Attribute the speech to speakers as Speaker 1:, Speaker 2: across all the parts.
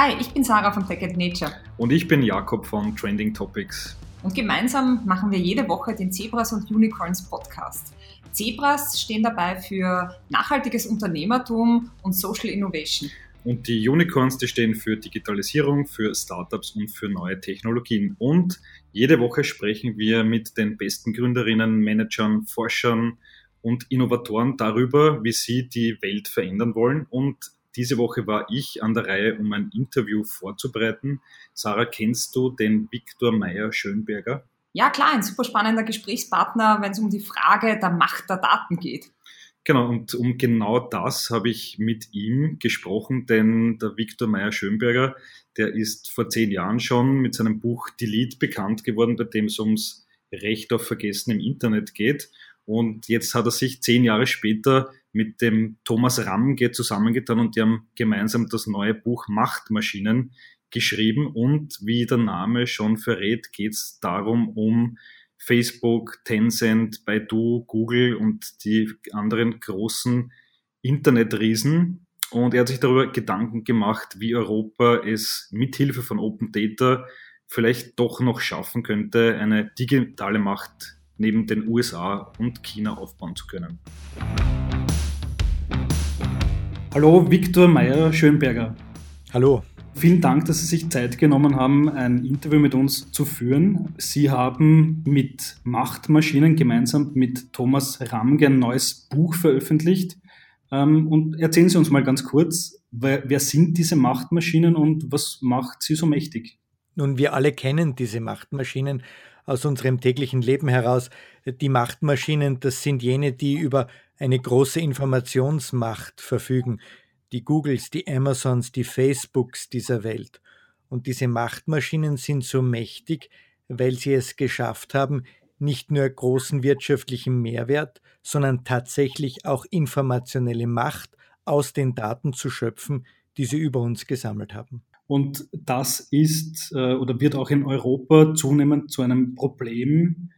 Speaker 1: Hi, ich bin Sarah von Tech Nature.
Speaker 2: Und ich bin Jakob von Trending Topics.
Speaker 1: Und gemeinsam machen wir jede Woche den Zebras und Unicorns Podcast. Zebras stehen dabei für nachhaltiges Unternehmertum und Social Innovation.
Speaker 2: Und die Unicorns, die stehen für Digitalisierung, für Startups und für neue Technologien. Und jede Woche sprechen wir mit den besten Gründerinnen, Managern, Forschern und Innovatoren darüber, wie sie die Welt verändern wollen und diese Woche war ich an der Reihe, um ein Interview vorzubereiten. Sarah, kennst du den Viktor Meyer Schönberger?
Speaker 1: Ja, klar, ein super spannender Gesprächspartner, wenn es um die Frage der Macht der Daten geht.
Speaker 2: Genau, und um genau das habe ich mit ihm gesprochen, denn der Viktor Meyer Schönberger, der ist vor zehn Jahren schon mit seinem Buch Delete bekannt geworden, bei dem es ums Recht auf Vergessen im Internet geht. Und jetzt hat er sich zehn Jahre später mit dem Thomas Ramge zusammengetan und die haben gemeinsam das neue Buch Machtmaschinen geschrieben. Und wie der Name schon verrät, geht es darum, um Facebook, Tencent, Baidu, Google und die anderen großen Internetriesen. Und er hat sich darüber Gedanken gemacht, wie Europa es mithilfe von Open Data vielleicht doch noch schaffen könnte, eine digitale Macht neben den USA und China aufbauen zu können. Hallo, Viktor Meyer Schönberger.
Speaker 3: Hallo.
Speaker 2: Vielen Dank, dass Sie sich Zeit genommen haben, ein Interview mit uns zu führen. Sie haben mit Machtmaschinen gemeinsam mit Thomas Ramge ein neues Buch veröffentlicht. Ähm, und erzählen Sie uns mal ganz kurz, wer sind diese Machtmaschinen und was macht sie so mächtig?
Speaker 3: Nun, wir alle kennen diese Machtmaschinen aus unserem täglichen Leben heraus. Die Machtmaschinen, das sind jene, die über eine große Informationsmacht verfügen, die Googles, die Amazons, die Facebooks dieser Welt. Und diese Machtmaschinen sind so mächtig, weil sie es geschafft haben, nicht nur großen wirtschaftlichen Mehrwert, sondern tatsächlich auch informationelle Macht aus den Daten zu schöpfen, die sie über uns gesammelt haben.
Speaker 2: Und das ist äh, oder wird auch in Europa zunehmend zu einem Problem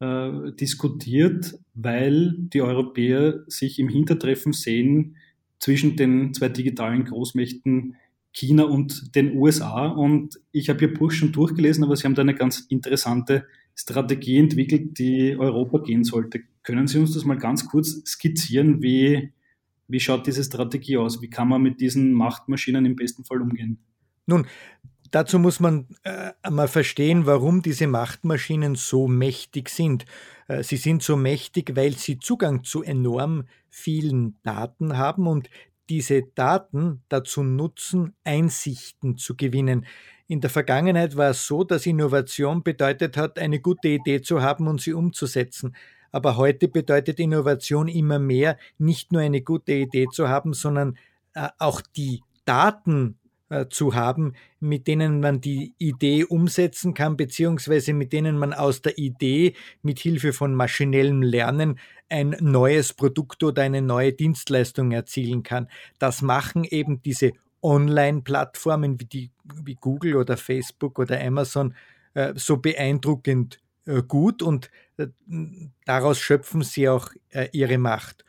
Speaker 2: äh, diskutiert, weil die Europäer sich im Hintertreffen sehen zwischen den zwei digitalen Großmächten China und den USA. Und ich habe Ihr Buch schon durchgelesen, aber Sie haben da eine ganz interessante Strategie entwickelt, die Europa gehen sollte. Können Sie uns das mal ganz kurz skizzieren? Wie, wie schaut diese Strategie aus? Wie kann man mit diesen Machtmaschinen im besten Fall umgehen?
Speaker 3: Nun, Dazu muss man äh, einmal verstehen, warum diese Machtmaschinen so mächtig sind. Äh, sie sind so mächtig, weil sie Zugang zu enorm vielen Daten haben und diese Daten dazu nutzen, Einsichten zu gewinnen. In der Vergangenheit war es so, dass Innovation bedeutet hat, eine gute Idee zu haben und sie umzusetzen. Aber heute bedeutet Innovation immer mehr, nicht nur eine gute Idee zu haben, sondern äh, auch die Daten zu haben, mit denen man die Idee umsetzen kann, beziehungsweise mit denen man aus der Idee mit Hilfe von maschinellem Lernen ein neues Produkt oder eine neue Dienstleistung erzielen kann. Das machen eben diese Online-Plattformen wie, die, wie Google oder Facebook oder Amazon äh, so beeindruckend äh, gut und äh, daraus schöpfen sie auch äh, ihre Macht.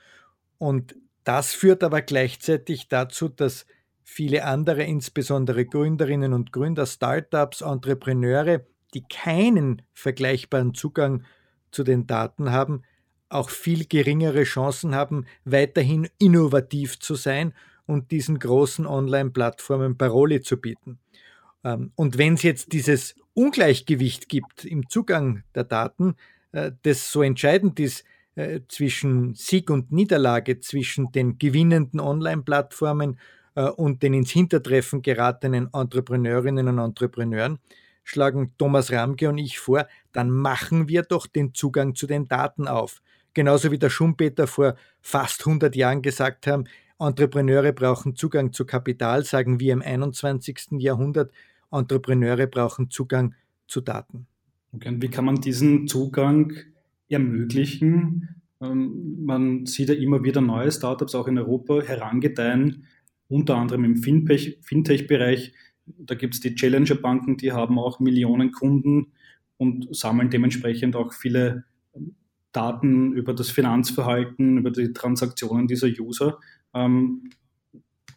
Speaker 3: Und das führt aber gleichzeitig dazu, dass viele andere, insbesondere Gründerinnen und Gründer, Startups, Entrepreneure, die keinen vergleichbaren Zugang zu den Daten haben, auch viel geringere Chancen haben, weiterhin innovativ zu sein und diesen großen Online-Plattformen Paroli zu bieten. Ähm, und wenn es jetzt dieses Ungleichgewicht gibt im Zugang der Daten, äh, das so entscheidend ist äh, zwischen Sieg und Niederlage, zwischen den gewinnenden Online-Plattformen und den ins Hintertreffen geratenen Entrepreneurinnen und Entrepreneuren, schlagen Thomas Ramke und ich vor, dann machen wir doch den Zugang zu den Daten auf. Genauso wie der Schumpeter vor fast 100 Jahren gesagt haben, Entrepreneure brauchen Zugang zu Kapital, sagen wir im 21. Jahrhundert, Entrepreneure brauchen Zugang zu Daten.
Speaker 2: Okay, wie kann man diesen Zugang ermöglichen? Ähm, man sieht ja immer wieder neue Startups auch in Europa herangedeihen, unter anderem im Fintech-Bereich. Da gibt es die Challenger-Banken, die haben auch Millionen Kunden und sammeln dementsprechend auch viele Daten über das Finanzverhalten, über die Transaktionen dieser User. Ähm,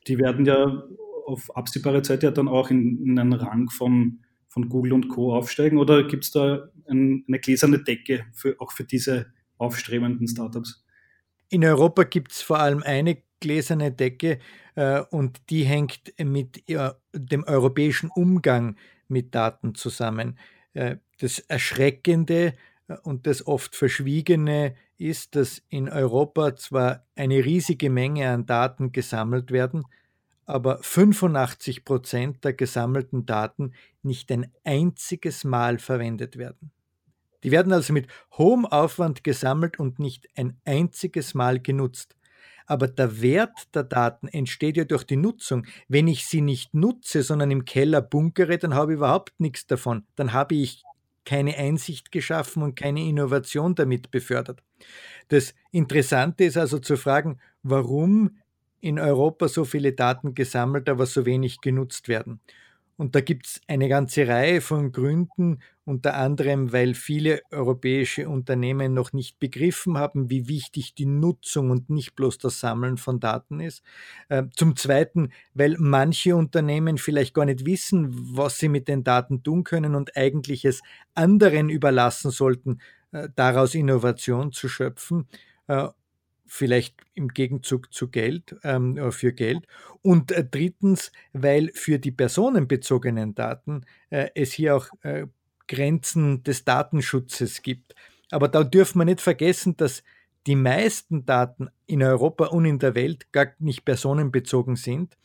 Speaker 2: die werden ja auf absehbare Zeit ja dann auch in, in einen Rang von, von Google und Co. aufsteigen oder gibt es da ein, eine gläserne Decke für, auch für diese aufstrebenden Startups?
Speaker 3: In Europa gibt es vor allem eine gläserne Decke äh, und die hängt mit äh, dem europäischen Umgang mit Daten zusammen. Äh, das Erschreckende äh, und das oft Verschwiegene ist, dass in Europa zwar eine riesige Menge an Daten gesammelt werden, aber 85 Prozent der gesammelten Daten nicht ein einziges Mal verwendet werden. Die werden also mit hohem Aufwand gesammelt und nicht ein einziges Mal genutzt. Aber der Wert der Daten entsteht ja durch die Nutzung. Wenn ich sie nicht nutze, sondern im Keller bunkere, dann habe ich überhaupt nichts davon. Dann habe ich keine Einsicht geschaffen und keine Innovation damit befördert. Das Interessante ist also zu fragen, warum in Europa so viele Daten gesammelt, aber so wenig genutzt werden. Und da gibt es eine ganze Reihe von Gründen, unter anderem, weil viele europäische Unternehmen noch nicht begriffen haben, wie wichtig die Nutzung und nicht bloß das Sammeln von Daten ist. Äh, zum Zweiten, weil manche Unternehmen vielleicht gar nicht wissen, was sie mit den Daten tun können und eigentlich es anderen überlassen sollten, äh, daraus Innovation zu schöpfen äh, vielleicht im Gegenzug zu Geld, ähm, äh, für Geld. Und äh, drittens, weil für die personenbezogenen Daten äh, es hier auch äh, Grenzen des Datenschutzes gibt. Aber da dürfen wir nicht vergessen, dass die meisten Daten in Europa und in der Welt gar nicht personenbezogen sind,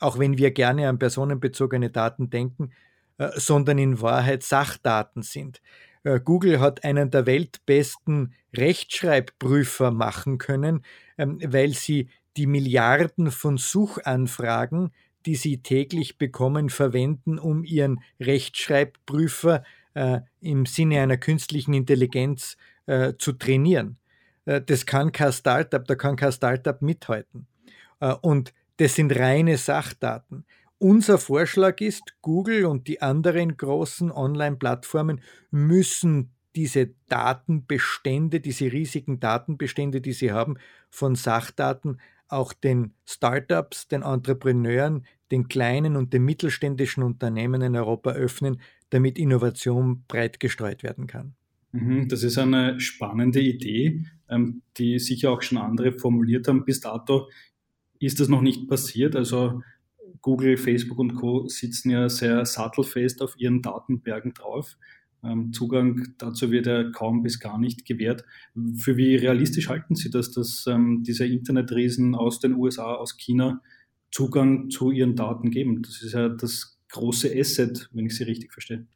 Speaker 3: auch wenn wir gerne an personenbezogene Daten denken, äh, sondern in Wahrheit Sachdaten sind. Äh, Google hat einen der weltbesten Rechtschreibprüfer machen können, ähm, weil sie die Milliarden von Suchanfragen, die sie täglich bekommen, verwenden, um ihren Rechtschreibprüfer äh, im Sinne einer künstlichen Intelligenz äh, zu trainieren. das kann kein Startup, da kann kein Startup mithalten. und das sind reine Sachdaten. Unser Vorschlag ist, Google und die anderen großen Online-Plattformen müssen diese Datenbestände, diese riesigen Datenbestände, die sie haben, von Sachdaten auch den Startups, den Entrepreneuren, den kleinen und den mittelständischen Unternehmen in Europa öffnen, damit Innovation breit gestreut werden kann.
Speaker 2: Mhm, das ist eine spannende Idee, ähm, die sicher auch schon andere formuliert haben. Bis dato ist das noch nicht passiert. Also Google, Facebook und Co. sitzen ja sehr sattelfest auf ihren Datenbergen drauf. Ähm, Zugang dazu wird ja kaum bis gar nicht gewährt. Für wie realistisch halten Sie das, dass ähm, diese Internetriesen aus den USA, aus China Zugang zu ihren Daten geben? Das ist ja das große Asset, wenn ich Sie richtig verstehe.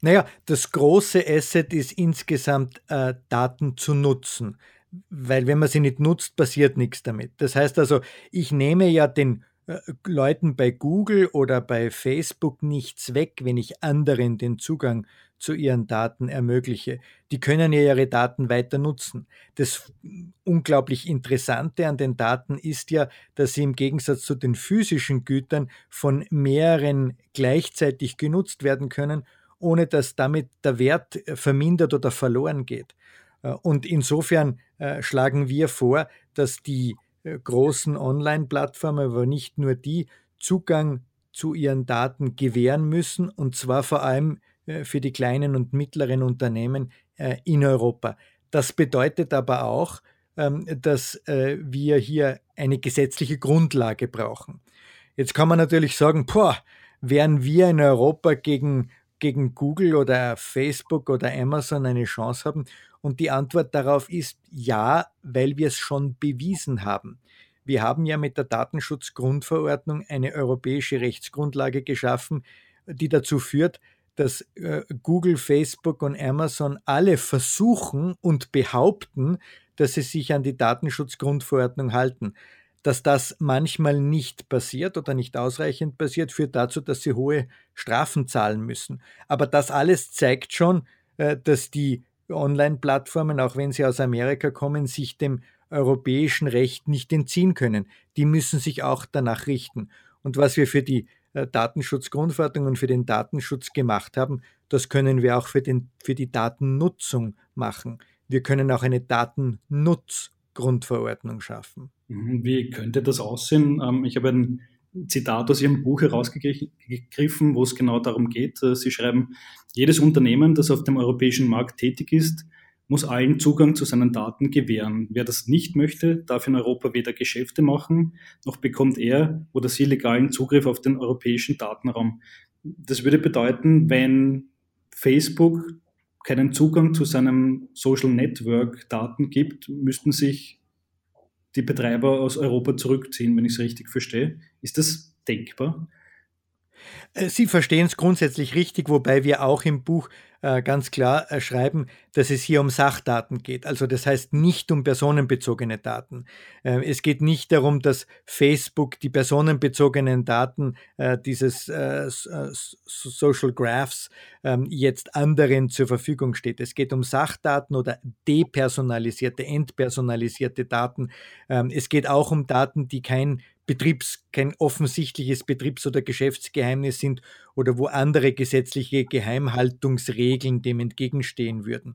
Speaker 3: Naja, das große Asset ist insgesamt äh, Daten zu nutzen, weil wenn man sie nicht nutzt, passiert nichts damit. Das heißt also, ich nehme ja den Leuten bei Google oder bei Facebook nichts weg, wenn ich anderen den Zugang zu ihren Daten ermögliche. Die können ja ihre Daten weiter nutzen. Das unglaublich Interessante an den Daten ist ja, dass sie im Gegensatz zu den physischen Gütern von mehreren gleichzeitig genutzt werden können, ohne dass damit der Wert äh, vermindert oder verloren geht. Äh, und insofern schlagen wir vor, dass die äh, großen Online-Plattformen, aber nicht nur die, Zugang zu ihren Daten gewähren müssen, und zwar vor allem äh, für die kleinen und mittleren Unternehmen äh, in Europa. Das bedeutet aber auch, ähm, dass wir hier eine gesetzliche Grundlage brauchen. Jetzt kann man natürlich sagen, boah, wären wir in Europa gegen, gegen Google oder Facebook oder Amazon eine Chance haben, und die Antwort darauf ist ja, weil wir es schon bewiesen haben. Wir haben ja mit der Datenschutzgrundverordnung eine europäische Rechtsgrundlage geschaffen, die dazu führt, dass äh, Google, Facebook und Amazon alle versuchen und behaupten, dass sie sich an die Datenschutzgrundverordnung halten. Dass das manchmal nicht passiert oder nicht ausreichend passiert, führt dazu, dass sie hohe Strafen zahlen müssen. Aber das alles zeigt schon, äh, dass die Online-Plattformen, auch wenn sie aus Amerika kommen, sich dem europäischen Recht nicht entziehen können. Die müssen sich auch danach richten. Und was wir für die äh, Datenschutzgrundverordnung und für den Datenschutz gemacht haben, das können wir auch für, den, für die Datennutzung machen. Wir können auch eine Datennutzgrundverordnung schaffen.
Speaker 2: Mhm. Wie könnte das aussehen? Ähm, ich habe ein Zitat aus Ihrem Buch herausgegriffen, wo es genau darum geht. Äh, Sie schreiben, jedes Unternehmen, das auf dem europäischen Markt tätig ist, muss allen Zugang zu seinen Daten gewähren. Wer das nicht möchte, darf in Europa weder Geschäfte machen, noch bekommt er oder sie legalen Zugriff auf den europäischen Datenraum. Das würde bedeuten, wenn Facebook keinen Zugang zu seinem Social Network Daten gibt, müssten sich die Betreiber aus Europa zurückziehen, wenn ich es richtig verstehe. Ist das denkbar?
Speaker 3: Äh, Sie verstehen es grundsätzlich richtig, wobei wir auch im Buch äh, ganz klar äh, schreiben, dass es hier um Sachdaten geht. Also das heißt nicht um personenbezogene Daten. Äh, es geht nicht darum, dass Facebook die personenbezogenen Daten dieses Social Graphs ähm, jetzt anderen zur Verfügung steht. Es geht um Sachdaten oder depersonalisierte, entpersonalisierte Daten. Ähm, es geht auch um Daten, die kein Betriebs, kein offensichtliches Betriebs- oder Geschäftsgeheimnis sind oder wo andere gesetzliche Geheimhaltungsregeln dem entgegenstehen würden.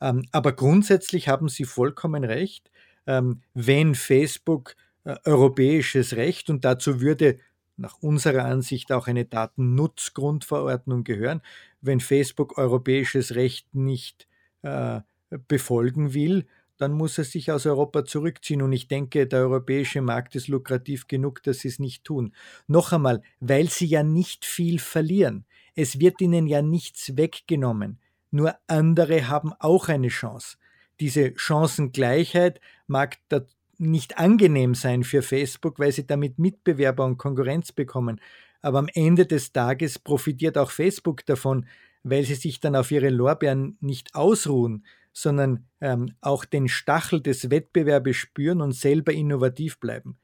Speaker 3: Ähm, aber grundsätzlich haben Sie vollkommen recht, ähm, wenn Facebook äh, europäisches Recht und dazu würde nach unserer Ansicht auch eine Datennutzgrundverordnung gehören, wenn Facebook europäisches Recht nicht äh, befolgen will, dann muss er sich aus Europa zurückziehen. Und ich denke, der europäische Markt ist lukrativ genug, dass sie es nicht tun. Noch einmal, weil sie ja nicht viel verlieren. Es wird ihnen ja nichts weggenommen. Nur andere haben auch eine Chance. Diese Chancengleichheit mag nicht angenehm sein für Facebook, weil sie damit Mitbewerber und Konkurrenz bekommen. Aber am Ende des Tages profitiert auch Facebook davon, weil sie sich dann auf ihre Lorbeeren nicht ausruhen, sondern ähm, auch den Stachel des Wettbewerbes spüren und selber innovativ bleiben.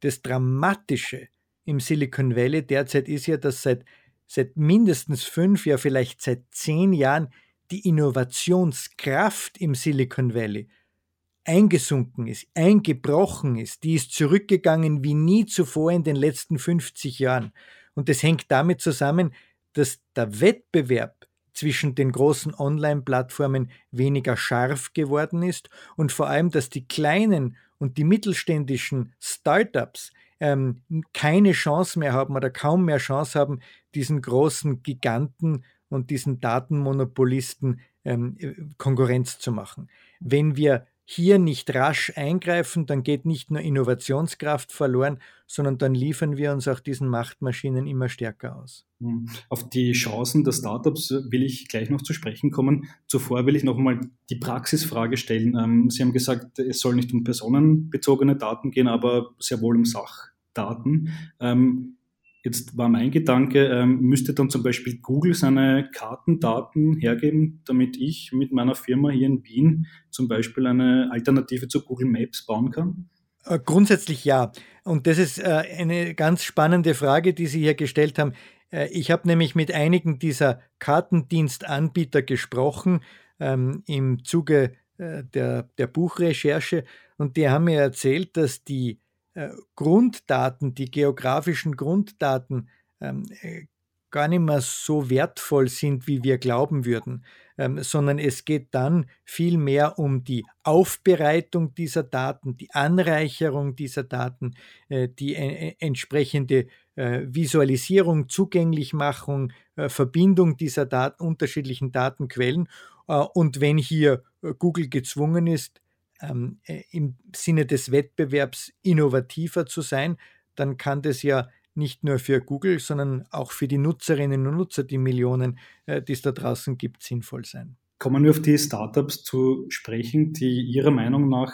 Speaker 3: Das Dramatische im Silicon Valley derzeit ist ja, dass seit, seit mindestens fünf, ja vielleicht seit zehn Jahren die Innovationskraft im Silicon Valley eingesunken ist, eingebrochen ist, die ist zurückgegangen wie nie zuvor in den letzten 50 Jahren. Und das hängt damit zusammen, dass der Wettbewerb zwischen den großen Online-Plattformen weniger scharf geworden ist und vor allem, dass die kleinen und die mittelständischen Startups ähm, keine Chance mehr haben oder kaum mehr Chance haben, diesen großen Giganten und diesen Datenmonopolisten ähm, Konkurrenz zu machen. Wenn wir hier nicht rasch eingreifen, dann geht nicht nur Innovationskraft verloren, sondern dann liefern wir uns auch diesen Machtmaschinen immer stärker aus.
Speaker 2: Hm. Auf die Chancen der Startups will ich gleich noch zu sprechen kommen. Zuvor will ich noch einmal die Praxisfrage stellen. Ähm, Sie haben gesagt, es soll nicht um personenbezogene Daten gehen, aber sehr wohl um Sachdaten. Jetzt war mein Gedanke, ähm, müsste dann zum Beispiel Google seine Kartendaten hergeben, damit ich mit meiner Firma hier in Wien zum Beispiel eine Alternative zu Google Maps bauen kann?
Speaker 3: Äh, grundsätzlich ja. Und das ist äh, eine ganz spannende Frage, die Sie hier gestellt haben. Äh, ich habe nämlich mit einigen dieser Kartendienstanbieter gesprochen ähm, im Zuge äh, der, der Buchrecherche und die haben mir erzählt, dass die Grunddaten, die geografischen Grunddaten ähm, äh, gar nicht mehr so wertvoll sind, wie wir glauben würden, ähm, sondern es geht dann viel mehr um die Aufbereitung dieser Daten, die Anreicherung dieser Daten, äh, die äh, entsprechende äh, Visualisierung, Zugänglichmachung, äh, Verbindung dieser Daten, unterschiedlichen Datenquellen. und wenn hier Google gezwungen ist, ähm, äh, im Sinne des Wettbewerbs innovativer zu sein, dann kann das ja nicht nur für Google, sondern auch für die Nutzerinnen und Nutzer, die Millionen, äh, die es da draußen gibt, sinnvoll sein.
Speaker 2: Kommen wir auf die Startups zu sprechen, die Ihrer Meinung nach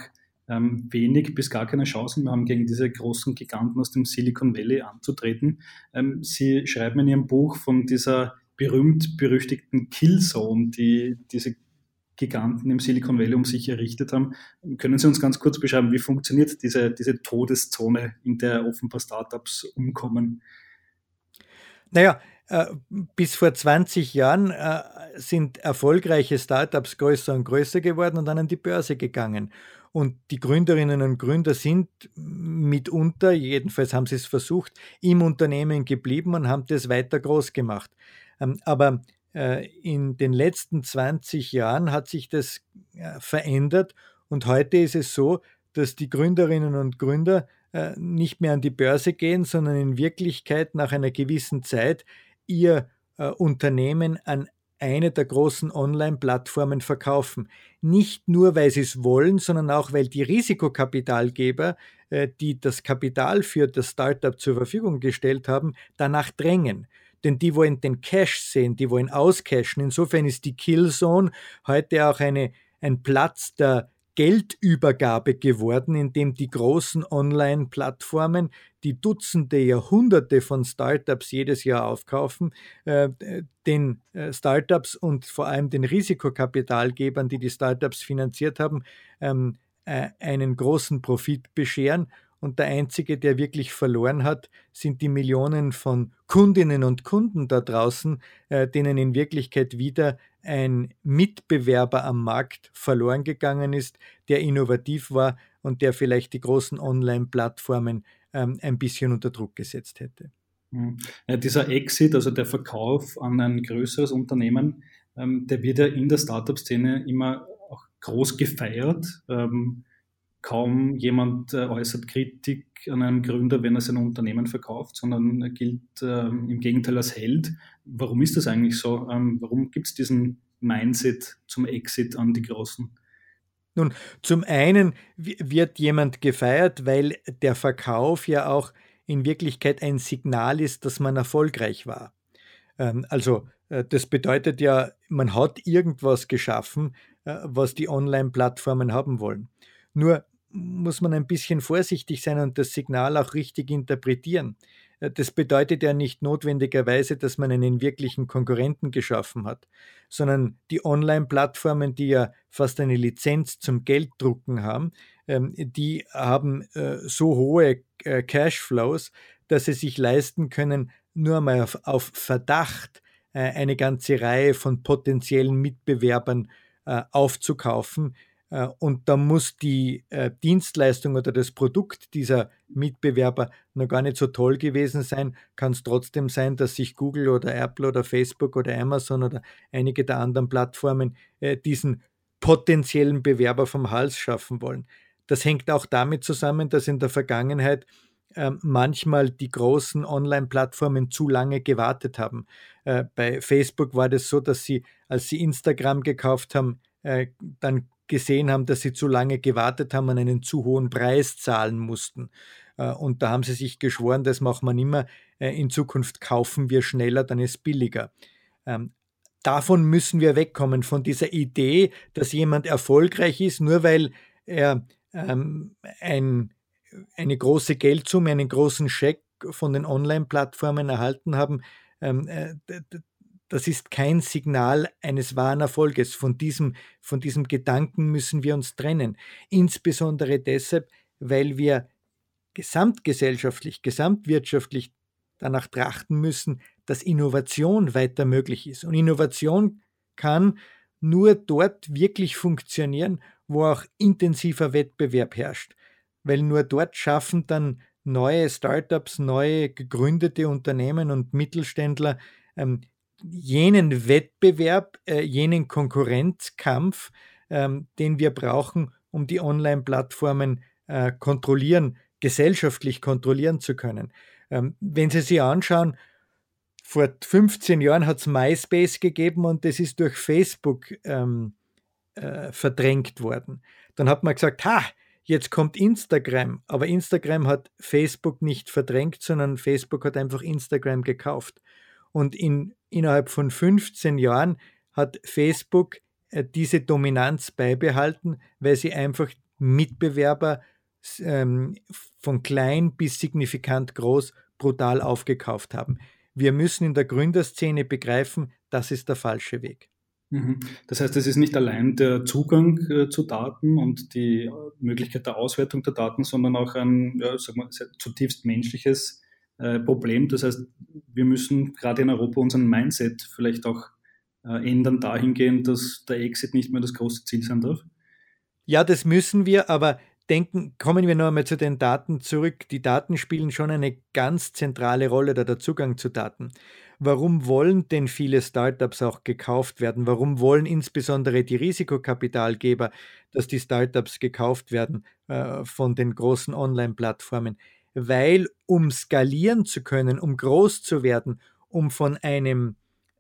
Speaker 2: ähm, wenig bis gar keine Chancen mehr haben, gegen diese großen Giganten aus dem Silicon Valley anzutreten. Ähm, Sie schreiben in Ihrem Buch von dieser berühmt-berüchtigten Killzone, die diese Giganten im Silicon Valley um sich errichtet haben. Können Sie uns ganz kurz beschreiben, wie funktioniert diese, diese Todeszone, in der offenbar Startups umkommen?
Speaker 3: Naja, äh, bis vor 20 Jahren äh, sind erfolgreiche Startups größer und größer geworden und dann an die Börse gegangen. Und die Gründerinnen und Gründer sind mitunter, jedenfalls haben sie es versucht, im Unternehmen geblieben und haben das weiter groß gemacht. Ähm, aber in den letzten 20 Jahren hat sich das äh, verändert und heute ist es so, dass die Gründerinnen und Gründer äh, nicht mehr an die Börse gehen, sondern in Wirklichkeit nach einer gewissen Zeit ihr äh, Unternehmen an eine der großen Online-Plattformen verkaufen. Nicht nur, weil sie es wollen, sondern auch, weil die Risikokapitalgeber, äh, die das Kapital für das Startup zur Verfügung gestellt haben, danach drängen. Denn die wollen den Cash sehen, die wollen auscashen. Insofern ist die Killzone heute auch eine, ein Platz der Geldübergabe geworden, in dem die großen Online-Plattformen, die Dutzende, Jahrhunderte von Startups jedes Jahr aufkaufen, äh, den äh, Startups und vor allem den Risikokapitalgebern, die die Startups finanziert haben, ähm, äh, einen großen Profit bescheren und der Einzige, der wirklich verloren hat, sind die Millionen von Kundinnen und Kunden da draußen, äh, denen in Wirklichkeit wieder ein Mitbewerber am Markt verloren gegangen ist, der innovativ war und der vielleicht die großen Online-Plattformen ähm, ein bisschen unter Druck gesetzt hätte.
Speaker 2: Hm. Ja, dieser Exit, also der Verkauf an ein größeres Unternehmen, ähm, der wird ja in der Startup-Szene immer auch groß gefeiert. Ähm, kaum jemand äh, äußert Kritik an einem Gründer, wenn er sein Unternehmen verkauft, sondern er gilt äh, im Gegenteil als Held. Warum ist das eigentlich so? Ähm, warum gibt es diesen Mindset zum Exit an die Großen?
Speaker 3: Nun, zum einen wird jemand gefeiert, weil der Verkauf ja auch in Wirklichkeit ein Signal ist, dass man erfolgreich war. Ähm, also äh, das bedeutet ja, man hat irgendwas geschaffen, äh, was die Online-Plattformen haben wollen. Nur muss man ein bisschen vorsichtig sein und das Signal auch richtig interpretieren. Äh, das bedeutet ja nicht notwendigerweise, dass man einen wirklichen Konkurrenten geschaffen hat, sondern die Online-Plattformen, die ja fast eine Lizenz zum Gelddrucken haben, ähm, die haben äh, so hohe äh, Cashflows, dass sie sich leisten können, nur mal auf, Verdacht eine ganze Reihe von potenziellen Mitbewerbern aufzukaufen, und da muss die äh, Dienstleistung oder das Produkt dieser Mitbewerber noch gar nicht so toll gewesen sein. Kann es trotzdem sein, dass sich Google oder Apple oder Facebook oder Amazon oder einige der anderen Plattformen äh, diesen potenziellen Bewerber vom Hals schaffen wollen. Das hängt auch damit zusammen, dass in der Vergangenheit manchmal die großen Online-Plattformen zu lange gewartet haben. bei Facebook war das so, dass sie, als sie Instagram gekauft haben, dann gesehen haben, dass sie zu lange gewartet haben und einen zu hohen Preis zahlen mussten. Äh, und da haben sie sich geschworen, das machen wir nicht mehr. Äh, in Zukunft kaufen wir schneller, dann ist billiger. Ähm, davon müssen wir wegkommen, von dieser Idee, dass jemand erfolgreich ist, nur weil er ähm, ein, eine große Geldsumme, einen großen Scheck von den Online-Plattformen erhalten haben. Ähm, äh, das ist kein Signal eines wahren Erfolges. Von diesem, von diesem Gedanken müssen wir uns trennen. Insbesondere deshalb, weil wir gesamtgesellschaftlich, gesamtwirtschaftlich danach trachten müssen, dass Innovation weiter möglich ist. Und Innovation kann nur dort wirklich funktionieren, wo auch intensiver Wettbewerb herrscht. Weil nur dort schaffen dann neue Startups, neue gegründete Unternehmen und Mittelständler ähm, jenen Wettbewerb, äh, jenen Konkurrenzkampf, ähm, den wir brauchen, um die Online-Plattformen äh, kontrollieren, gesellschaftlich kontrollieren zu können. Ähm, wenn Sie sich anschauen, vor 15 Jahren hat es MySpace gegeben und das ist durch Facebook ähm, äh, verdrängt worden. Dann hat man gesagt, ha, jetzt kommt Instagram. Aber Instagram hat Facebook nicht verdrängt, sondern Facebook hat einfach Instagram gekauft. Und in, innerhalb von 15 Jahren hat Facebook äh, diese Dominanz beibehalten, weil sie einfach Mitbewerber ähm, von klein bis signifikant groß brutal aufgekauft haben. Wir müssen in der Gründerszene begreifen, das ist der falsche Weg.
Speaker 2: Mhm. Das heißt, es ist nicht allein der Zugang äh, zu Daten und die Möglichkeit der Auswertung der Daten, sondern auch ein ja, wir, zutiefst menschliches äh, Problem. Das heißt, wir müssen gerade in Europa unseren Mindset vielleicht auch äh, ändern dahingehend, dass der Exit nicht mehr das große Ziel sein darf.
Speaker 3: Ja, das müssen wir, aber denken, kommen wir noch einmal zu den Daten zurück. Die Daten spielen schon eine ganz zentrale Rolle, da der Zugang zu Daten. Warum wollen denn viele Startups auch gekauft werden? Warum wollen insbesondere die Risikokapitalgeber, dass die Startups gekauft werden? äh, von den großen Online-Plattformen, weil um skalieren zu können, um groß zu werden, um von einem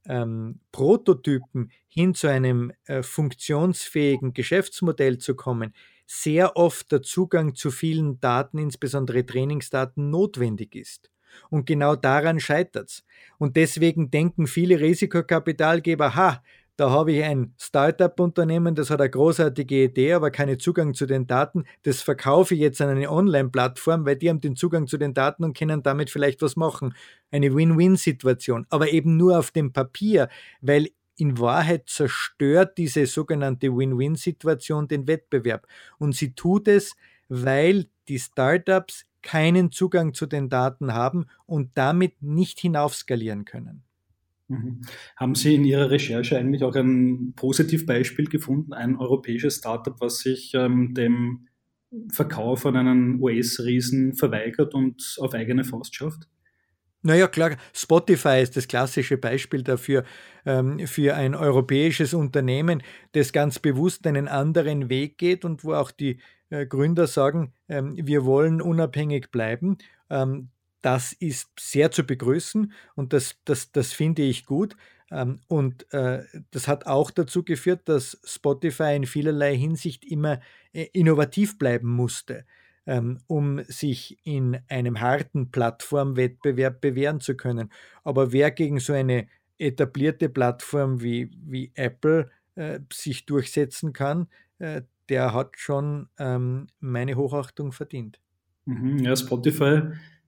Speaker 3: ähm, Prototypen hin zu einem äh, funktionsfähigen Geschäftsmodell zu kommen, sehr oft der Zugang zu vielen Daten, insbesondere Trainingsdaten, notwendig ist. Und genau daran scheitert es. Und deswegen denken viele Risikokapitalgeber, ha, da habe ich ein Startup-Unternehmen, das hat eine großartige Idee, aber keinen Zugang zu den Daten. Das verkaufe ich jetzt an eine Online-Plattform, weil die haben den Zugang zu den Daten und können damit vielleicht was machen. Eine Win-Win-Situation, aber eben nur auf dem Papier, weil in Wahrheit zerstört diese sogenannte Win-Win-Situation den Wettbewerb. Und sie tut es, weil die Startups keinen Zugang zu den Daten haben und damit nicht hinaufskalieren können.
Speaker 2: Mhm. Haben Sie in Ihrer Recherche eigentlich auch ein Positivbeispiel gefunden, ein europäisches Startup, was sich ähm, dem Verkauf an einen US-Riesen verweigert und auf eigene Faust schafft?
Speaker 3: Naja, klar, Spotify ist das klassische Beispiel dafür, ähm, für ein europäisches Unternehmen, das ganz bewusst einen anderen Weg geht und wo auch die äh, Gründer sagen, ähm, wir wollen unabhängig bleiben. Ähm, das ist sehr zu begrüßen und das, das, das finde ich gut. Ähm, und äh, das hat auch dazu geführt, dass Spotify in vielerlei Hinsicht immer äh, innovativ bleiben musste, ähm, um sich in einem harten Plattformwettbewerb bewähren zu können. Aber wer gegen so eine etablierte Plattform wie, wie Apple äh, sich durchsetzen kann, der hat schon ähm, meine Hochachtung verdient.
Speaker 2: Mhm, ja, Spotify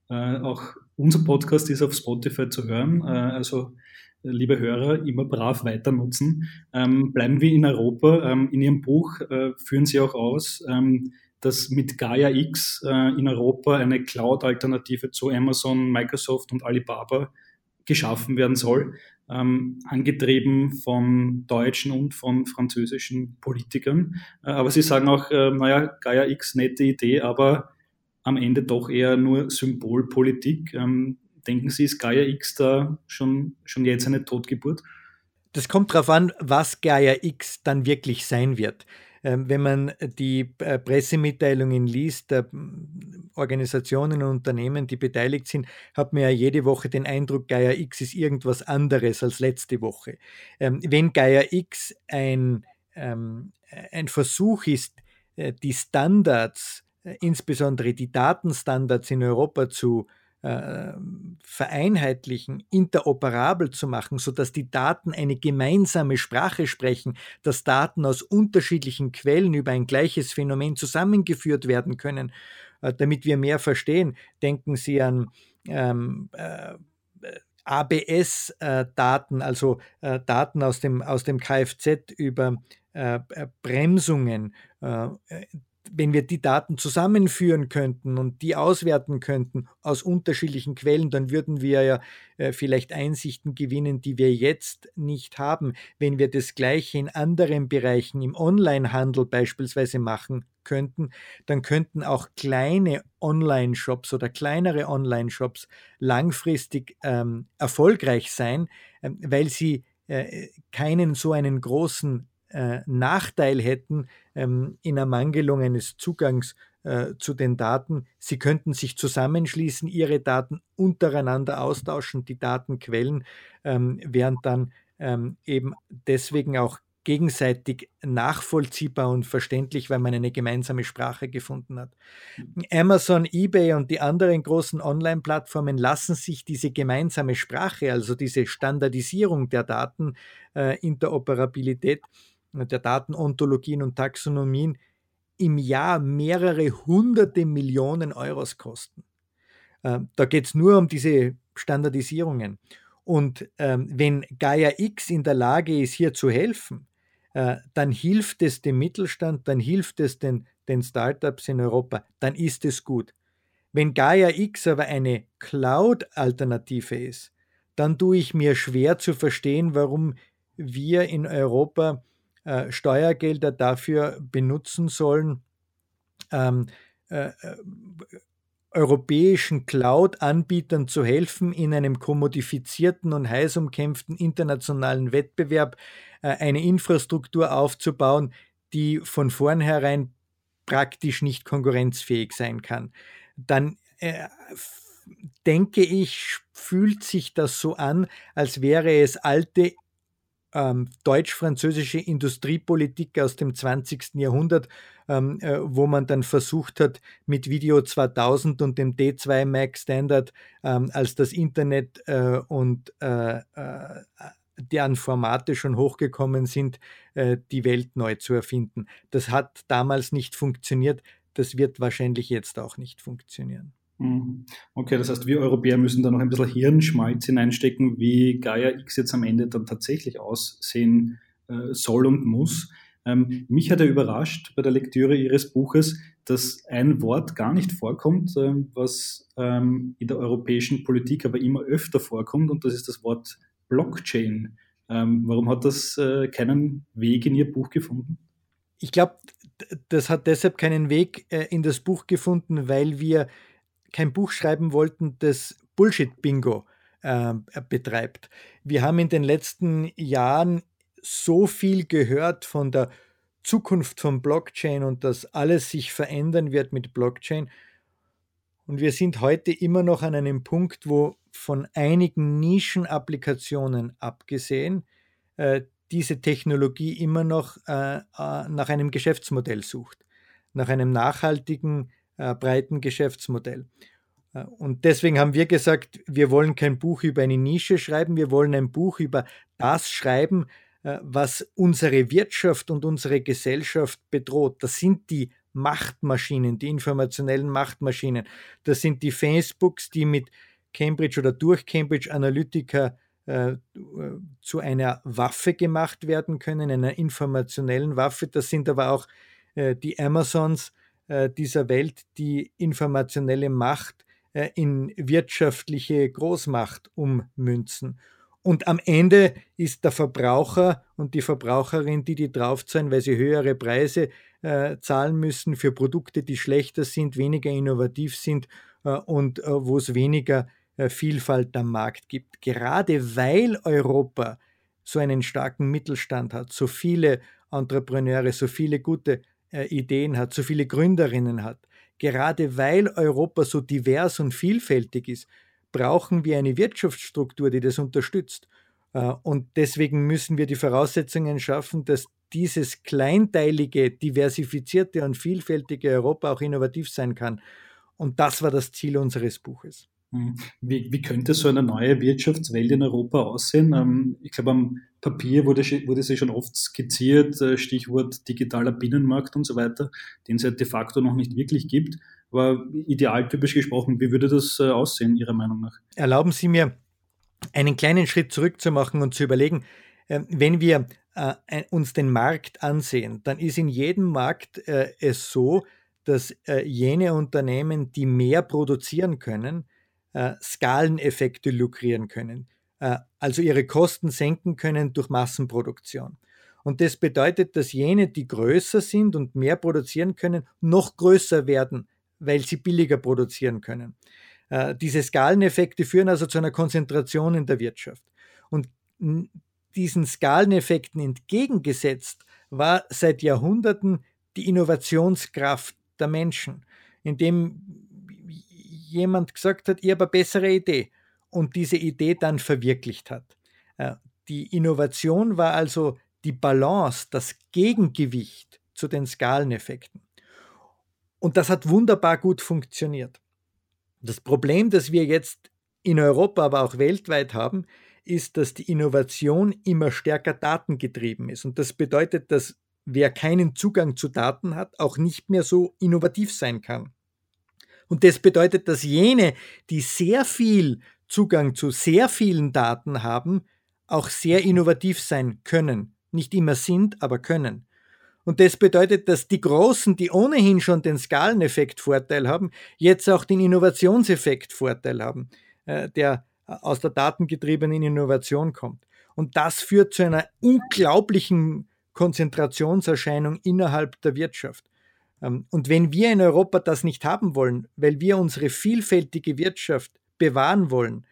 Speaker 2: äh, auch unser Podcast ist auf Spotify zu hören. Äh, also liebe Hörer, immer brav weiter nutzen. Ähm, bleiben wir in Europa. Ähm, in Ihrem Buch äh, führen Sie auch aus, ähm, dass mit Gaia X äh, in Europa eine Cloud-Alternative zu Amazon, Microsoft und Alibaba geschaffen werden soll, ähm, angetrieben von deutschen und von französischen Politikern. Äh, aber Sie sagen auch, äh, naja, Gaia X, nette Idee, aber am Ende doch eher nur Symbolpolitik. Ähm, denken Sie, ist Gaia X da schon, schon jetzt eine Totgeburt?
Speaker 3: Das kommt darauf an, was Gaia X dann wirklich sein wird. Ähm, wenn man die äh, Pressemitteilungen liest, der Organisationen und Unternehmen, die beteiligt sind, hat man ja jede Woche den Eindruck, Gaia X ist irgendwas anderes als letzte Woche. Ähm, wenn Gaia X ein, ähm, ein Versuch ist, äh, die Standards äh, insbesondere die Datenstandards in Europa zu äh, vereinheitlichen, interoperabel zu machen, sodass die Daten eine gemeinsame Sprache sprechen, dass Daten aus unterschiedlichen Quellen über ein gleiches Phänomen zusammengeführt werden können, äh, damit wir mehr verstehen. Denken Sie an ähm, äh, ABS-Daten, also äh, Daten aus dem, aus dem Kfz über äh, Bremsungen, wenn wir die Daten zusammenführen könnten und die auswerten könnten aus unterschiedlichen Quellen, dann würden wir ja äh, vielleicht Einsichten gewinnen, die wir jetzt nicht haben. Wenn wir das Gleiche in anderen Bereichen, im Onlinehandel beispielsweise machen könnten, dann könnten auch kleine Online-Shops oder kleinere Online-Shops langfristig ähm, erfolgreich sein, äh, weil sie äh, keinen so einen großen äh, Nachteil hätten ähm, in Ermangelung eines Zugangs äh, zu den Daten. Sie könnten sich zusammenschließen, ihre Daten untereinander austauschen, die Datenquellen ähm, wären dann ähm, eben deswegen auch gegenseitig nachvollziehbar und verständlich, weil man eine gemeinsame Sprache gefunden hat. Amazon, eBay und die anderen großen Online-Plattformen lassen sich diese gemeinsame Sprache, also diese Standardisierung der Daten, äh, Interoperabilität, der Datenontologien und Taxonomien im Jahr mehrere hunderte Millionen Euros kosten. Ähm, da geht es nur um diese Standardisierungen. Und ähm, wenn Gaia X in der Lage ist, hier zu helfen, äh, dann hilft es dem Mittelstand, dann hilft es den, den Startups in Europa, dann ist es gut. Wenn Gaia X aber eine Cloud-Alternative ist, dann tue ich mir schwer zu verstehen, warum wir in Europa äh, Steuergelder dafür benutzen sollen, ähm, äh, äh, europäischen Cloud-Anbietern zu helfen, in einem kommodifizierten und heiß umkämpften internationalen Wettbewerb äh, eine Infrastruktur aufzubauen, die von vornherein praktisch nicht konkurrenzfähig sein kann, dann äh, denke ich, fühlt sich das so an, als wäre es alte ähm, deutsch-französische Industriepolitik aus dem 20. Jahrhundert, ähm, äh, wo man dann versucht hat, mit Video 2000 und dem D2 Mac Standard, ähm, als das Internet äh, und äh, äh, deren Formate schon hochgekommen sind, äh, die Welt neu zu erfinden. Das hat damals nicht funktioniert, das wird wahrscheinlich jetzt auch nicht funktionieren.
Speaker 2: Mhm. Okay, das heißt, wir Europäer müssen da noch ein bisschen Hirnschmalz hineinstecken, wie Gaia X jetzt am Ende dann tatsächlich aussehen äh, soll und muss. Ähm, mich hat er überrascht bei der Lektüre Ihres Buches, dass ein Wort gar nicht vorkommt, äh, was ähm, in der europäischen Politik aber immer öfter vorkommt, und das ist das Wort Blockchain. Ähm, warum hat das äh, keinen Weg in Ihr Buch gefunden?
Speaker 3: Ich glaube, das hat deshalb keinen Weg äh, in das Buch gefunden, weil wir kein Buch schreiben wollten, das Bullshit-Bingo äh, betreibt. Wir haben in den letzten Jahren so viel gehört von der Zukunft von Blockchain und dass alles sich verändern wird mit Blockchain. Und wir sind heute immer noch an einem Punkt, wo von einigen Nischenapplikationen abgesehen äh, diese Technologie immer noch äh, äh nach einem Geschäftsmodell sucht, nach einem nachhaltigen, äh, breiten Geschäftsmodell. Äh, und deswegen haben wir gesagt, wir wollen kein Buch über eine Nische schreiben, wir wollen ein Buch über das schreiben, äh, was unsere Wirtschaft und unsere Gesellschaft bedroht. Das sind die Machtmaschinen, die informationellen Machtmaschinen. Das sind die Facebooks, die mit Cambridge oder durch Cambridge Analytica äh, zu einer Waffe gemacht werden können, einer informationellen Waffe. Das sind aber auch äh, die Amazons, dieser Welt die informationelle Macht äh, in wirtschaftliche Großmacht ummünzen. Und am Ende ist der Verbraucher und die Verbraucherin, die die draufzahlen, weil sie höhere Preise äh, zahlen müssen für Produkte, die schlechter sind, weniger innovativ sind äh, und äh, wo es weniger äh, Vielfalt am Markt gibt. Gerade weil Europa so einen starken Mittelstand hat, so viele Entrepreneure, so viele gute äh, Ideen hat, so viele Gründerinnen hat. Gerade weil Europa so divers und vielfältig ist, brauchen wir eine Wirtschaftsstruktur, die das unterstützt. Äh, und deswegen müssen wir die Voraussetzungen schaffen, dass dieses kleinteilige, diversifizierte und vielfältige Europa auch innovativ sein kann. Und das war das Ziel unseres Buches.
Speaker 2: Hm. Wie, wie könnte so eine neue Wirtschaftswelt in Europa aussehen? Ähm, ich glaube, am Papier wurde, wurde sie schon oft skizziert, äh, Stichwort digitaler Binnenmarkt und so weiter, den es ja de facto noch nicht wirklich gibt. Aber idealtypisch gesprochen, wie würde das äh, aussehen, Ihrer Meinung nach?
Speaker 3: Erlauben Sie mir, einen kleinen Schritt zurückzumachen und zu überlegen, ähm, wenn wir äh, uns den Markt ansehen, dann ist in jedem Markt es so, dass jene Unternehmen, die mehr produzieren können, äh, Skaleneffekte lukrieren können, äh, also ihre Kosten senken können durch Massenproduktion. Und das bedeutet, dass jene, die größer sind und mehr produzieren können, noch größer werden, weil sie billiger produzieren können. Äh, diese Skaleneffekte führen also zu einer Konzentration in der Wirtschaft. Und diesen Skaleneffekten entgegengesetzt war seit Jahrhunderten die Innovationskraft der Menschen, indem jemand gesagt hat, ich habe eine bessere Idee und diese Idee dann verwirklicht hat. Äh, die Innovation war also die Balance, das Gegengewicht zu den Skaleneffekten. Und das hat wunderbar gut funktioniert. Das Problem, das wir jetzt in Europa, aber auch weltweit haben, ist, dass die Innovation immer stärker datengetrieben ist. Und das bedeutet, dass wer keinen Zugang zu Daten hat, auch nicht mehr so innovativ sein kann. Und das bedeutet, dass jene, die sehr viel Zugang zu sehr vielen Daten haben, auch sehr innovativ sein können. Nicht immer sind, aber können. Und das bedeutet, dass die Großen, die ohnehin schon den Skaleneffekt Vorteil haben, jetzt auch den Innovationseffekt Vorteil haben, äh, der aus der datengetriebenen Innovation kommt. Und das führt zu einer unglaublichen Konzentrationserscheinung innerhalb der Wirtschaft. Ähm, und wenn wir in Europa das nicht haben wollen, weil wir unsere vielfältige Wirtschaft bewahren wollen,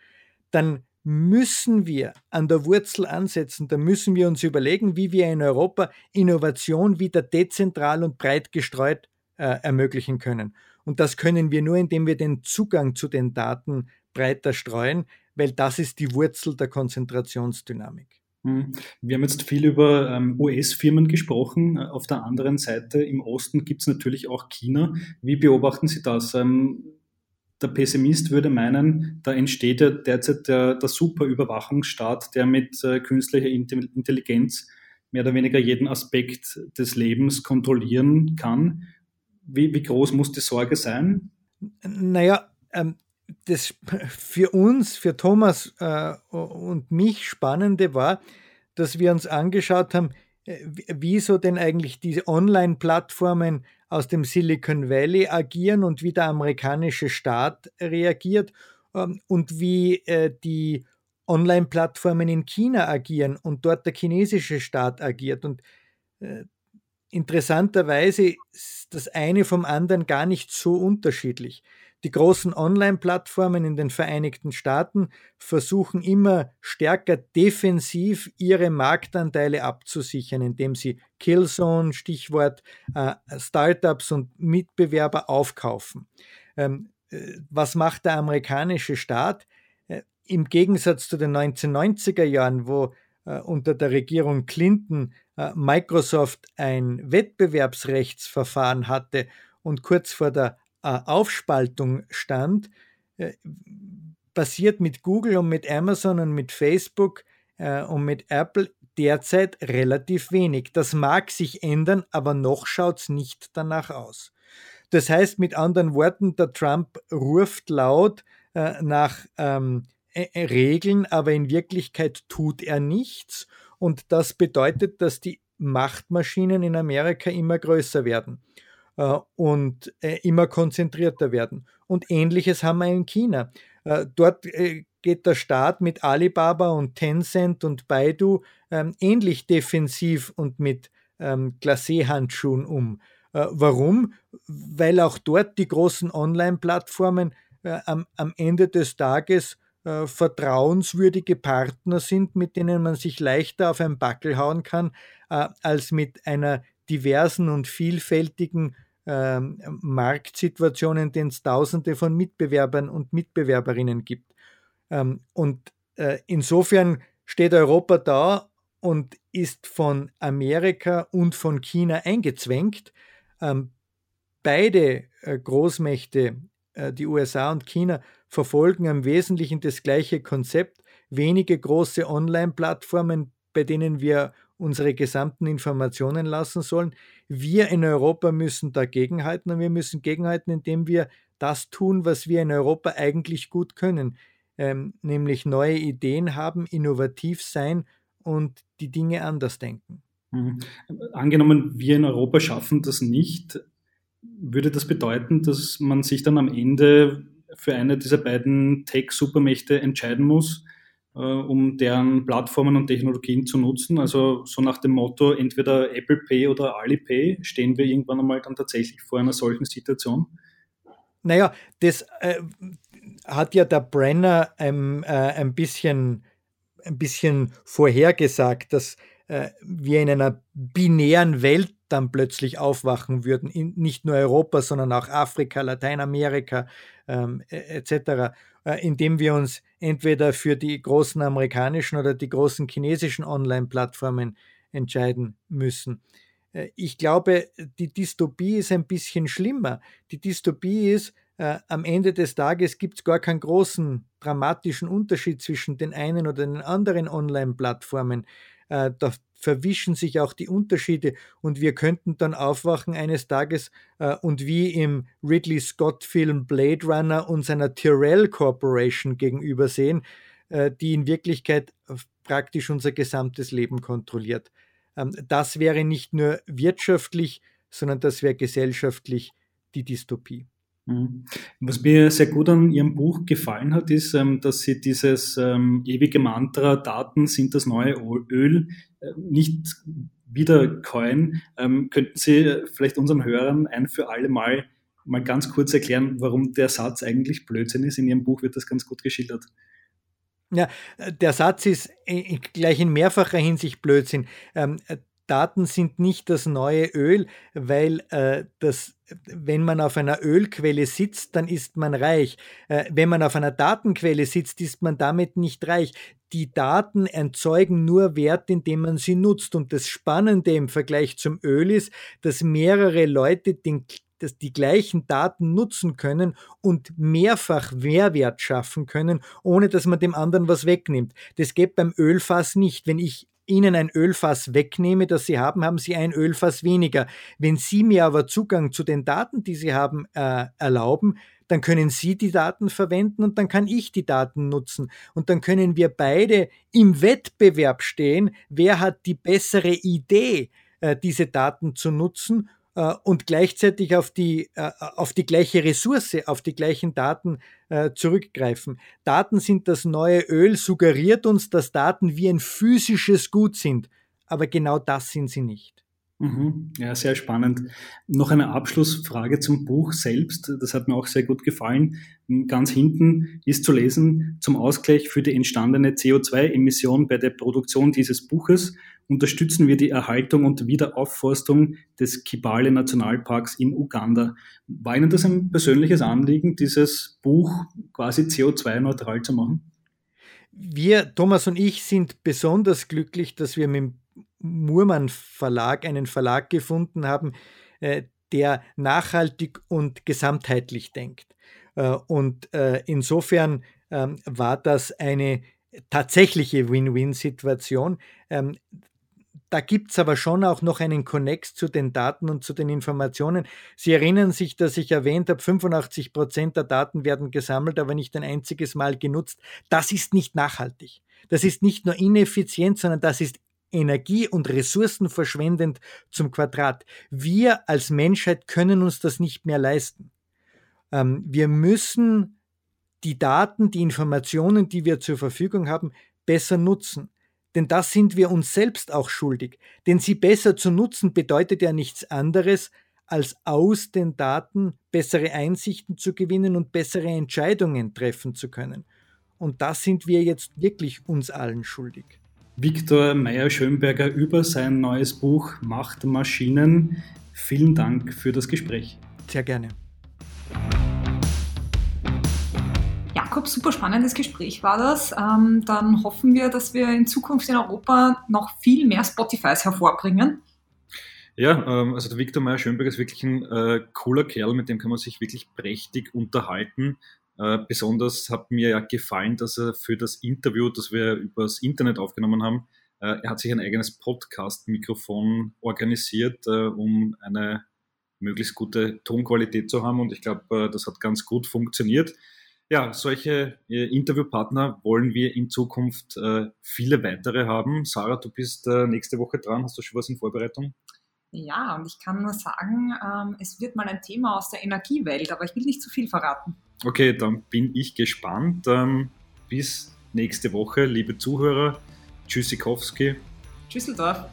Speaker 3: dann müssen wir an der Wurzel ansetzen. Da müssen wir uns überlegen, wie wir in Europa Innovation wieder dezentral und breit gestreut äh, ermöglichen können. Und das können wir nur, indem wir den Zugang zu den Daten breiter streuen, weil das ist die Wurzel der Konzentrationsdynamik.
Speaker 2: Hm. Wir haben jetzt viel über ähm, US-Firmen gesprochen. Auf der anderen Seite im Osten gibt es natürlich auch China. Wie beobachten Sie das? Ähm, der Pessimist würde meinen, da entsteht ja derzeit der, der Superüberwachungsstaat, der mit äh, künstlicher Intelligenz mehr oder weniger jeden Aspekt des Lebens kontrollieren kann. Wie, wie groß muss die Sorge sein?
Speaker 3: Naja, ähm, das für uns, für Thomas äh, und mich Spannende war, dass wir uns angeschaut haben, äh, wieso denn eigentlich diese Online-Plattformen aus dem Silicon Valley agieren und wie der amerikanische Staat reagiert ähm, und wie äh, die Online-Plattformen in China agieren und dort der chinesische Staat agiert. Und äh, interessanterweise ist das eine vom anderen gar nicht so unterschiedlich. Die großen Online-Plattformen in den Vereinigten Staaten versuchen immer stärker defensiv ihre Marktanteile abzusichern, indem sie Killzone, Stichwort äh, Startups und Mitbewerber aufkaufen. Ähm, äh, was macht der amerikanische Staat? Äh, Im Gegensatz zu den 1990er Jahren, wo unter der Regierung Clinton Microsoft ein Wettbewerbsrechtsverfahren hatte und kurz vor der Aufspaltung stand, äh, passiert mit Google und mit Amazon und mit Facebook äh, und mit Apple derzeit relativ wenig. Das mag sich ändern, aber noch schaut es nicht danach aus. Das heißt mit anderen Worten, der Trump ruft laut äh, nach ähm, Regeln, aber in Wirklichkeit tut er nichts. Und das bedeutet, dass die Machtmaschinen in Amerika immer größer werden äh, und äh, immer konzentrierter werden. Und ähnliches haben wir in China. Äh, dort äh, geht der Staat mit Alibaba und Tencent und Baidu ähm, ähnlich defensiv und mit ähm, Glacé-Handschuhen um. Äh, warum? Weil auch dort die großen Online-Plattformen äh, am, am Ende des Tages vertrauenswürdige Partner sind, mit denen man sich leichter auf einen Backel hauen kann, als mit einer diversen und vielfältigen ähm, Marktsituationen, denen es Tausende von Mitbewerbern und Mitbewerberinnen gibt. Ähm, und äh, insofern steht Europa da und ist von Amerika und von China eingezwängt. Ähm, beide äh, Großmächte, äh, die USA und China, verfolgen im Wesentlichen das gleiche Konzept. Wenige große Online-Plattformen, bei denen wir unsere gesamten Informationen lassen sollen. Wir in Europa müssen dagegenhalten und wir müssen gegenhalten, indem wir das tun, was wir in Europa eigentlich gut können, ähm, nämlich neue Ideen haben, innovativ sein und die Dinge anders denken.
Speaker 2: Mhm. Angenommen, wir in Europa schaffen das nicht, würde das bedeuten, dass man sich dann am Ende für eine dieser beiden Tech-Supermächte entscheiden muss? Äh, um deren Plattformen und Technologien zu nutzen. Also so nach dem Motto, entweder Apple Pay oder Alipay, stehen wir irgendwann einmal dann tatsächlich vor einer solchen Situation?
Speaker 3: Naja, das äh, hat ja der Brenner ähm, äh, ein, bisschen, ein bisschen vorhergesagt, dass äh, wir in einer binären Welt dann plötzlich aufwachen würden, in nicht nur Europa, sondern auch Afrika, Lateinamerika ähm, etc., äh, indem wir uns entweder für die großen amerikanischen oder die großen chinesischen Online-Plattformen entscheiden müssen. Äh, ich glaube, die Dystopie ist ein bisschen schlimmer. Die Dystopie ist, äh, am Ende des Tages gibt es gar keinen großen dramatischen Unterschied zwischen den einen oder den anderen Online-Plattformen. Äh, da verwischen sich auch die Unterschiede und wir könnten dann aufwachen eines Tages äh, und wie im Ridley Scott-Film Blade Runner uns einer Tyrell Corporation gegenübersehen, äh, die in Wirklichkeit praktisch unser gesamtes Leben kontrolliert. Ähm, das wäre nicht nur wirtschaftlich, sondern das wäre gesellschaftlich die Dystopie.
Speaker 2: Mhm. Was mir sehr gut an Ihrem Buch gefallen hat, ist, ähm, dass Sie dieses ähm, ewige Mantra, Daten sind das neue Öl, äh, nicht wiederkäuen. Ähm, könnten Sie vielleicht unseren Hörern ein für alle Mal mal ganz kurz erklären, warum der Satz eigentlich Blödsinn ist? In Ihrem Buch wird das ganz gut geschildert.
Speaker 3: Ja, der Satz ist gleich in mehrfacher Hinsicht Blödsinn. Daten sind nicht das neue Öl, weil äh, das, wenn man auf einer Ölquelle sitzt, dann ist man reich. Äh, wenn man auf einer Datenquelle sitzt, ist man damit nicht reich. Die Daten erzeugen nur Wert, indem man sie nutzt. Und das Spannende im Vergleich zum Öl ist, dass mehrere Leute den dass die gleichen Daten nutzen können und mehrfach Mehrwert schaffen können, ohne dass man dem anderen was wegnimmt. Das geht beim Ölfass nicht. Wenn ich Ihnen ein Ölfass wegnehme, das Sie haben, haben Sie ein Ölfass weniger. Wenn Sie mir aber Zugang zu den Daten, die Sie haben, äh, erlauben, dann können Sie die Daten verwenden und dann kann ich die Daten nutzen. Und dann können wir beide im Wettbewerb stehen, wer hat die bessere Idee, äh, diese Daten zu nutzen äh, und gleichzeitig auf die, äh, auf die gleiche Ressource, auf die gleichen Daten äh, zurückgreifen. Daten sind das neue Öl, suggeriert uns, dass Daten wie ein physisches Gut sind. Aber genau das sind sie nicht.
Speaker 2: Mhm. Ja, sehr spannend. Noch eine Abschlussfrage zum Buch selbst. Das hat mir auch sehr gut gefallen. Ganz hinten ist zu lesen, zum Ausgleich für die entstandene CO2-Emission bei der Produktion dieses Buches unterstützen wir die Erhaltung und Wiederaufforstung des Kibale Nationalparks in Uganda. War Ihnen das ein persönliches Anliegen, dieses Buch quasi CO2-neutral zu machen?
Speaker 3: Wir, Thomas und ich, sind besonders glücklich, dass wir mit dem Murmann Verlag einen Verlag gefunden haben, äh, der nachhaltig und gesamtheitlich denkt. Äh, und äh, insofern ähm, war das eine tatsächliche Win-Win-Situation. Ähm, da gibt es aber schon auch noch einen Connex zu den Daten und zu den Informationen. Sie erinnern sich, dass ich erwähnt habe, 85 Prozent der Daten werden gesammelt, aber nicht ein einziges Mal genutzt. Das ist nicht nachhaltig. Das ist nicht nur ineffizient, sondern das ist energie- und ressourcenverschwendend zum Quadrat. Wir als Menschheit können uns das nicht mehr leisten. Ähm, wir müssen die Daten, die Informationen, die wir zur Verfügung haben, besser nutzen. Denn das sind wir uns selbst auch schuldig. Denn sie besser zu nutzen bedeutet ja nichts anderes, als aus den Daten bessere Einsichten zu gewinnen und bessere Entscheidungen treffen zu können. Und das sind wir jetzt wirklich uns allen schuldig.
Speaker 2: Viktor Meyer-Schönberger über sein neues Buch Macht Maschinen. Vielen Dank für das Gespräch.
Speaker 3: Sehr gerne.
Speaker 1: Jakob, super spannendes Gespräch war das. Ähm, dann hoffen wir, dass wir in Zukunft in Europa noch viel mehr Spotifys hervorbringen.
Speaker 2: Ja, ähm, also der Viktor Meyer Schönberg ist wirklich ein äh, cooler Kerl, mit dem kann man sich wirklich prächtig unterhalten. Äh, besonders hat mir ja gefallen, dass er für das Interview, das wir übers Internet aufgenommen haben, äh, er hat sich ein eigenes Podcast-Mikrofon organisiert, äh, um eine möglichst gute Tonqualität zu haben. Und ich glaube, äh, das hat ganz gut funktioniert ja, solche äh, Interviewpartner wollen wir in Zukunft äh, viele weitere haben. Sarah, du bist nächste Woche dran. Hast du schon was in Vorbereitung?
Speaker 1: Ja, und ich kann nur sagen, ähm, es wird mal ein Thema aus der Energiewelt, aber ich will nicht zu viel verraten.
Speaker 2: Okay, dann bin ich gespannt. Ähm, bis nächste Woche, liebe Zuhörer. Tschüssikowski.
Speaker 1: Tschüsseldorf.